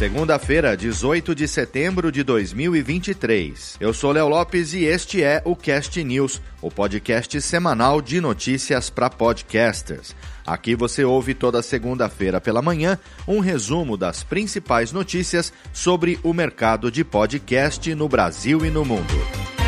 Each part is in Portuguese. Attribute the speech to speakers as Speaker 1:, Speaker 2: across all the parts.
Speaker 1: Segunda-feira, 18 de setembro de 2023. Eu sou Léo Lopes e este é o Cast News, o podcast semanal de notícias para podcasters. Aqui você ouve toda segunda-feira pela manhã um resumo das principais notícias sobre o mercado de podcast no Brasil e no mundo.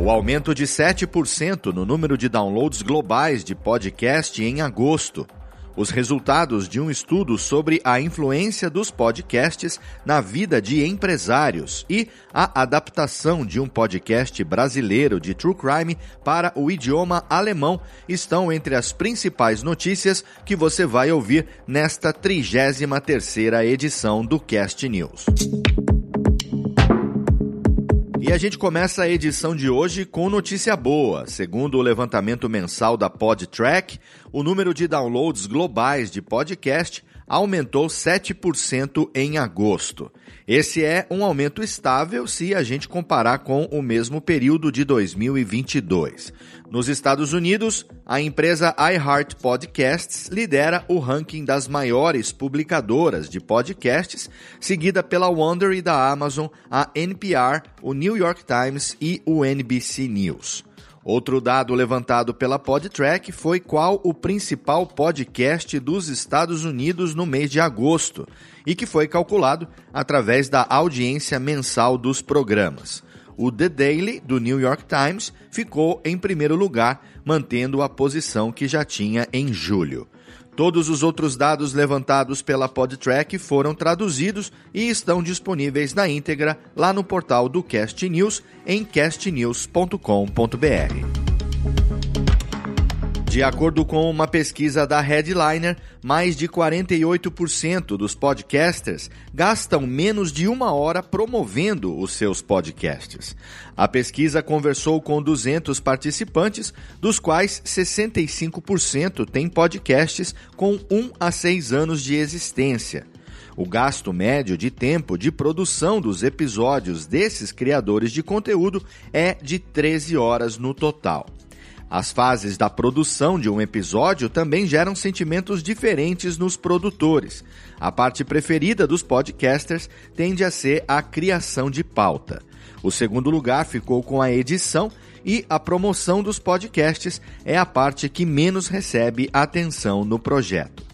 Speaker 1: O aumento de 7% no número de downloads globais de podcast em agosto. Os resultados de um estudo sobre a influência dos podcasts na vida de empresários e a adaptação de um podcast brasileiro de true crime para o idioma alemão estão entre as principais notícias que você vai ouvir nesta 33ª edição do Cast News. E a gente começa a edição de hoje com notícia boa. Segundo o levantamento mensal da PodTrack, o número de downloads globais de podcast aumentou 7% em agosto. Esse é um aumento estável se a gente comparar com o mesmo período de 2022. Nos Estados Unidos, a empresa iHeart Podcasts lidera o ranking das maiores publicadoras de podcasts, seguida pela Wondery da Amazon, a NPR, o New York Times e o NBC News. Outro dado levantado pela PodTrack foi qual o principal podcast dos Estados Unidos no mês de agosto, e que foi calculado através da audiência mensal dos programas. O The Daily, do New York Times, ficou em primeiro lugar, mantendo a posição que já tinha em julho. Todos os outros dados levantados pela PodTrack foram traduzidos e estão disponíveis na íntegra lá no portal do Cast News em castnews.com.br. De acordo com uma pesquisa da Headliner, mais de 48% dos podcasters gastam menos de uma hora promovendo os seus podcasts. A pesquisa conversou com 200 participantes, dos quais 65% têm podcasts com 1 a 6 anos de existência. O gasto médio de tempo de produção dos episódios desses criadores de conteúdo é de 13 horas no total. As fases da produção de um episódio também geram sentimentos diferentes nos produtores. A parte preferida dos podcasters tende a ser a criação de pauta. O segundo lugar ficou com a edição e a promoção dos podcasts é a parte que menos recebe atenção no projeto.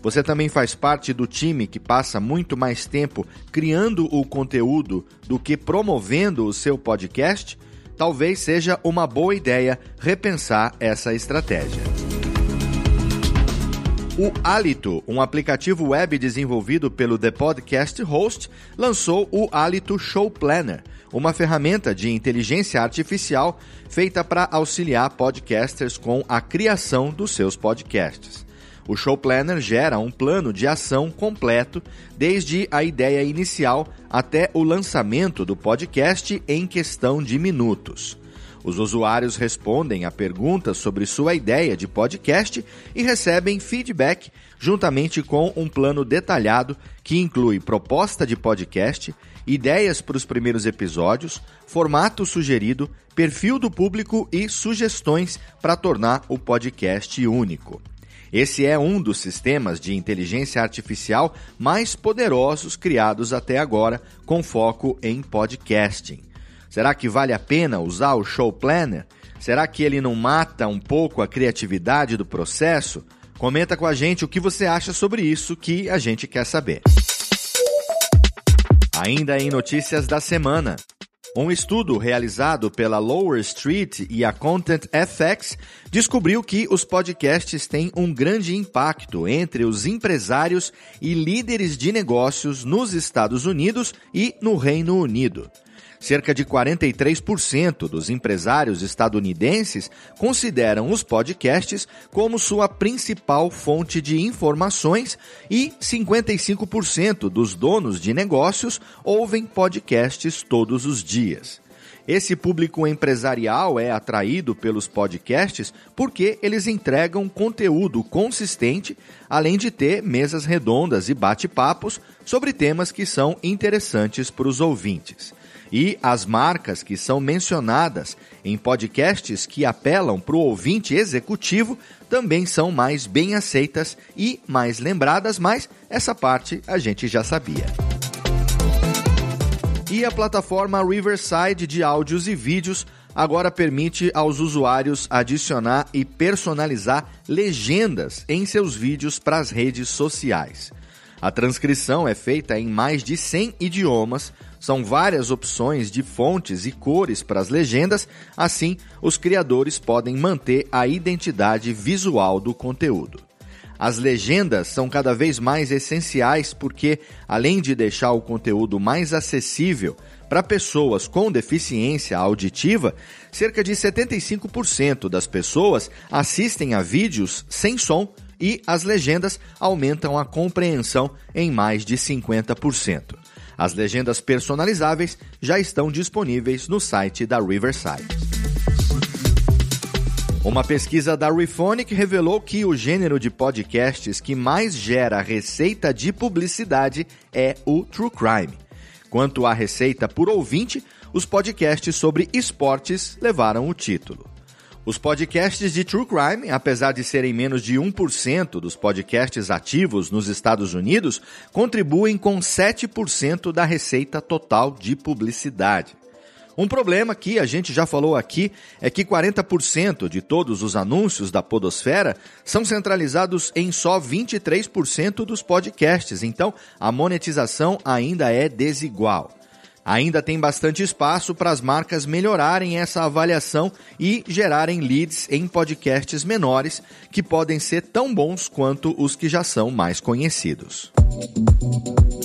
Speaker 1: Você também faz parte do time que passa muito mais tempo criando o conteúdo do que promovendo o seu podcast? Talvez seja uma boa ideia repensar essa estratégia. O Alito, um aplicativo web desenvolvido pelo The Podcast Host, lançou o Alito Show Planner, uma ferramenta de inteligência artificial feita para auxiliar podcasters com a criação dos seus podcasts. O Show Planner gera um plano de ação completo, desde a ideia inicial até o lançamento do podcast em questão de minutos. Os usuários respondem a perguntas sobre sua ideia de podcast e recebem feedback juntamente com um plano detalhado que inclui proposta de podcast, ideias para os primeiros episódios, formato sugerido, perfil do público e sugestões para tornar o podcast único. Esse é um dos sistemas de inteligência artificial mais poderosos criados até agora, com foco em podcasting. Será que vale a pena usar o Show Planner? Será que ele não mata um pouco a criatividade do processo? Comenta com a gente o que você acha sobre isso que a gente quer saber. Ainda em notícias da semana. Um estudo realizado pela Lower Street e a Content FX descobriu que os podcasts têm um grande impacto entre os empresários e líderes de negócios nos Estados Unidos e no Reino Unido. Cerca de 43% dos empresários estadunidenses consideram os podcasts como sua principal fonte de informações e 55% dos donos de negócios ouvem podcasts todos os dias. Esse público empresarial é atraído pelos podcasts porque eles entregam conteúdo consistente, além de ter mesas redondas e bate-papos sobre temas que são interessantes para os ouvintes. E as marcas que são mencionadas em podcasts que apelam para o ouvinte executivo também são mais bem aceitas e mais lembradas, mas essa parte a gente já sabia. E a plataforma Riverside de áudios e vídeos agora permite aos usuários adicionar e personalizar legendas em seus vídeos para as redes sociais. A transcrição é feita em mais de 100 idiomas, são várias opções de fontes e cores para as legendas, assim, os criadores podem manter a identidade visual do conteúdo. As legendas são cada vez mais essenciais porque, além de deixar o conteúdo mais acessível para pessoas com deficiência auditiva, cerca de 75% das pessoas assistem a vídeos sem som e as legendas aumentam a compreensão em mais de 50%. As legendas personalizáveis já estão disponíveis no site da Riverside. Uma pesquisa da Refonic revelou que o gênero de podcasts que mais gera receita de publicidade é o True Crime. Quanto à receita por ouvinte, os podcasts sobre esportes levaram o título. Os podcasts de True Crime, apesar de serem menos de 1% dos podcasts ativos nos Estados Unidos, contribuem com 7% da receita total de publicidade. Um problema que a gente já falou aqui é que 40% de todos os anúncios da Podosfera são centralizados em só 23% dos podcasts, então a monetização ainda é desigual. Ainda tem bastante espaço para as marcas melhorarem essa avaliação e gerarem leads em podcasts menores que podem ser tão bons quanto os que já são mais conhecidos.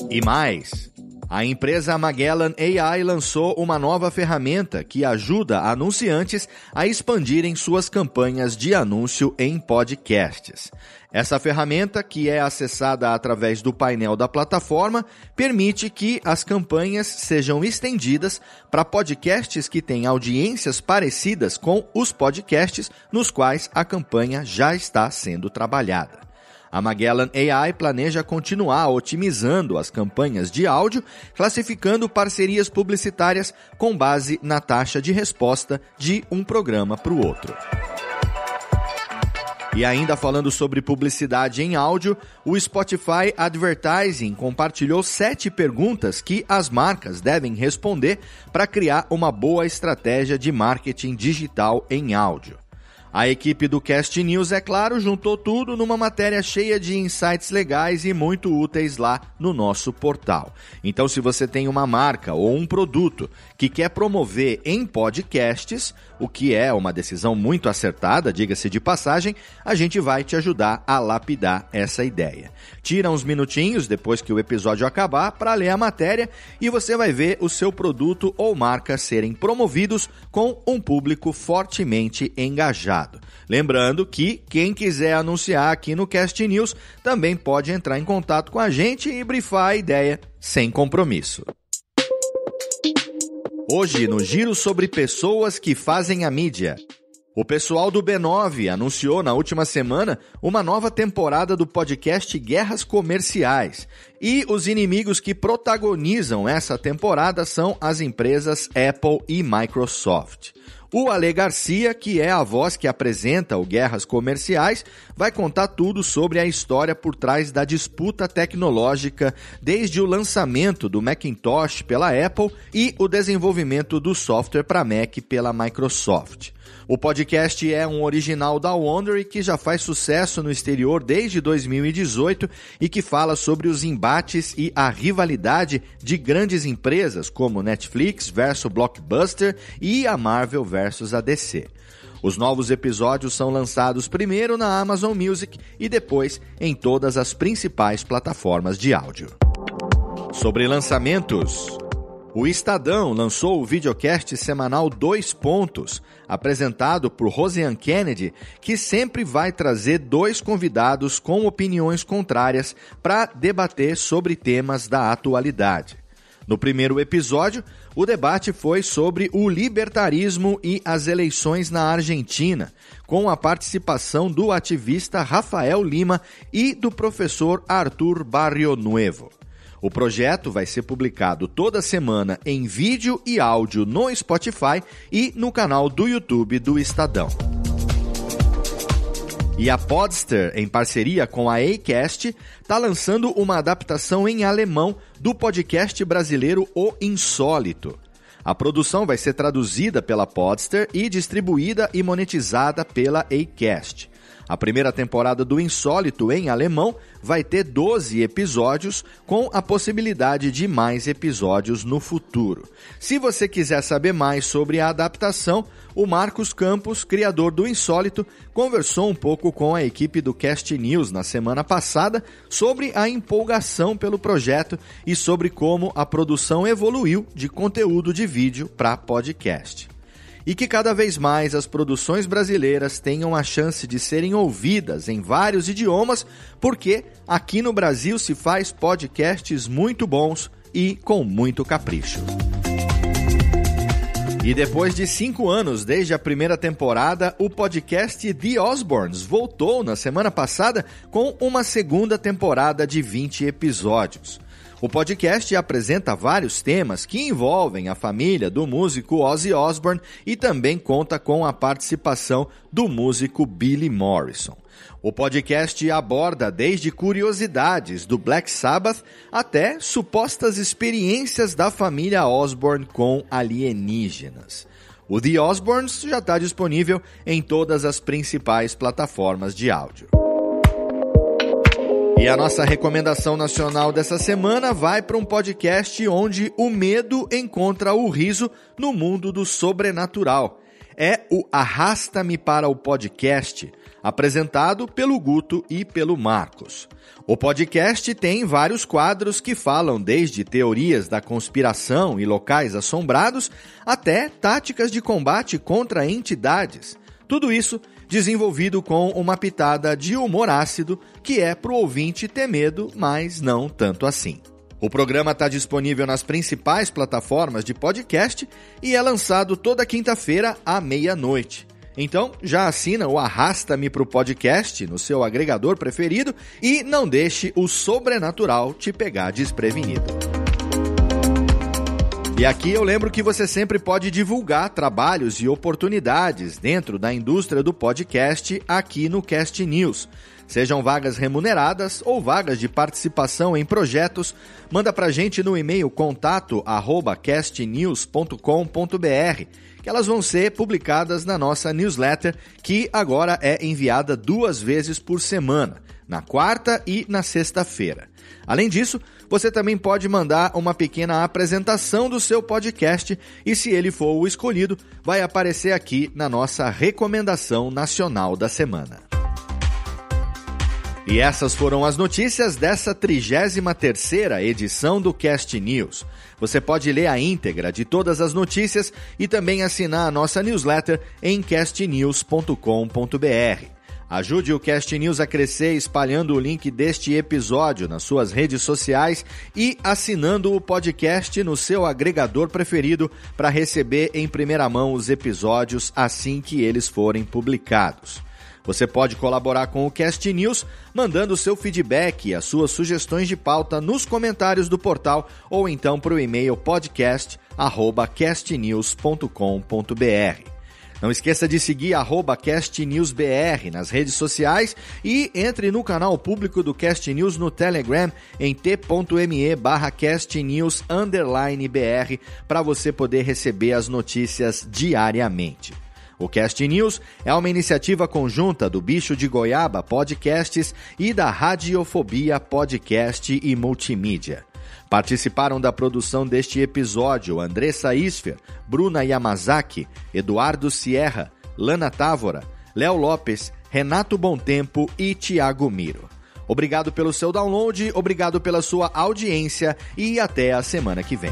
Speaker 1: E mais, a empresa Magellan AI lançou uma nova ferramenta que ajuda anunciantes a expandirem suas campanhas de anúncio em podcasts. Essa ferramenta, que é acessada através do painel da plataforma, permite que as campanhas sejam estendidas para podcasts que têm audiências parecidas com os podcasts nos quais a campanha já está sendo trabalhada. A Magellan AI planeja continuar otimizando as campanhas de áudio, classificando parcerias publicitárias com base na taxa de resposta de um programa para o outro. E ainda falando sobre publicidade em áudio, o Spotify Advertising compartilhou sete perguntas que as marcas devem responder para criar uma boa estratégia de marketing digital em áudio. A equipe do Cast News, é claro, juntou tudo numa matéria cheia de insights legais e muito úteis lá no nosso portal. Então, se você tem uma marca ou um produto que quer promover em podcasts, o que é uma decisão muito acertada, diga-se de passagem, a gente vai te ajudar a lapidar essa ideia. Tira uns minutinhos depois que o episódio acabar para ler a matéria e você vai ver o seu produto ou marca serem promovidos com um público fortemente engajado. Lembrando que quem quiser anunciar aqui no Cast News também pode entrar em contato com a gente e brifar a ideia sem compromisso. Hoje, no Giro sobre Pessoas que Fazem a Mídia. O pessoal do B9 anunciou na última semana uma nova temporada do podcast Guerras Comerciais. E os inimigos que protagonizam essa temporada são as empresas Apple e Microsoft. O Ale Garcia, que é a voz que apresenta o Guerras Comerciais, vai contar tudo sobre a história por trás da disputa tecnológica, desde o lançamento do Macintosh pela Apple e o desenvolvimento do software para Mac pela Microsoft. O podcast é um original da Wondery que já faz sucesso no exterior desde 2018 e que fala sobre os embates e a rivalidade de grandes empresas como Netflix versus Blockbuster e a Marvel versus a DC. Os novos episódios são lançados primeiro na Amazon Music e depois em todas as principais plataformas de áudio. Sobre lançamentos. O Estadão lançou o videocast semanal Dois Pontos, apresentado por Rosian Kennedy, que sempre vai trazer dois convidados com opiniões contrárias para debater sobre temas da atualidade. No primeiro episódio, o debate foi sobre o libertarismo e as eleições na Argentina, com a participação do ativista Rafael Lima e do professor Arthur Barrio Nuevo. O projeto vai ser publicado toda semana em vídeo e áudio no Spotify e no canal do YouTube do Estadão. E a Podster, em parceria com a Acast, está lançando uma adaptação em alemão do podcast brasileiro O Insólito. A produção vai ser traduzida pela Podster e distribuída e monetizada pela Acast. A primeira temporada do Insólito em alemão vai ter 12 episódios, com a possibilidade de mais episódios no futuro. Se você quiser saber mais sobre a adaptação, o Marcos Campos, criador do Insólito, conversou um pouco com a equipe do Cast News na semana passada sobre a empolgação pelo projeto e sobre como a produção evoluiu de conteúdo de vídeo para podcast e que cada vez mais as produções brasileiras tenham a chance de serem ouvidas em vários idiomas, porque aqui no Brasil se faz podcasts muito bons e com muito capricho. E depois de cinco anos desde a primeira temporada, o podcast The Osborns voltou na semana passada com uma segunda temporada de 20 episódios. O podcast apresenta vários temas que envolvem a família do músico Ozzy Osbourne e também conta com a participação do músico Billy Morrison. O podcast aborda desde curiosidades do Black Sabbath até supostas experiências da família Osbourne com alienígenas. O The Osbournes já está disponível em todas as principais plataformas de áudio. E a nossa recomendação nacional dessa semana vai para um podcast onde o medo encontra o riso no mundo do sobrenatural. É o Arrasta-me para o Podcast, apresentado pelo Guto e pelo Marcos. O podcast tem vários quadros que falam desde teorias da conspiração e locais assombrados até táticas de combate contra entidades. Tudo isso desenvolvido com uma pitada de humor ácido que é pro ouvinte ter medo, mas não tanto assim. O programa está disponível nas principais plataformas de podcast e é lançado toda quinta-feira à meia-noite. Então, já assina o Arrasta-me pro podcast no seu agregador preferido e não deixe o sobrenatural te pegar desprevenido. E aqui eu lembro que você sempre pode divulgar trabalhos e oportunidades dentro da indústria do podcast aqui no Cast News. Sejam vagas remuneradas ou vagas de participação em projetos, manda pra gente no e-mail contato arroba castnews.com.br que elas vão ser publicadas na nossa newsletter, que agora é enviada duas vezes por semana, na quarta e na sexta-feira. Além disso, você também pode mandar uma pequena apresentação do seu podcast e, se ele for o escolhido, vai aparecer aqui na nossa recomendação nacional da semana. E essas foram as notícias dessa 33ª edição do Cast News. Você pode ler a íntegra de todas as notícias e também assinar a nossa newsletter em castnews.com.br. Ajude o Cast News a crescer espalhando o link deste episódio nas suas redes sociais e assinando o podcast no seu agregador preferido para receber em primeira mão os episódios assim que eles forem publicados. Você pode colaborar com o Cast News mandando seu feedback e as suas sugestões de pauta nos comentários do portal ou então para o e-mail podcast@castnews.com.br. Não esqueça de seguir CastNewsBR nas redes sociais e entre no canal público do Cast News no Telegram em t.me barra castnews BR para você poder receber as notícias diariamente. O Cast News é uma iniciativa conjunta do Bicho de Goiaba Podcasts e da Radiofobia Podcast e Multimídia. Participaram da produção deste episódio Andressa Isfer, Bruna Yamazaki, Eduardo Sierra, Lana Távora, Léo Lopes, Renato Tempo e Tiago Miro. Obrigado pelo seu download, obrigado pela sua audiência e até a semana que vem.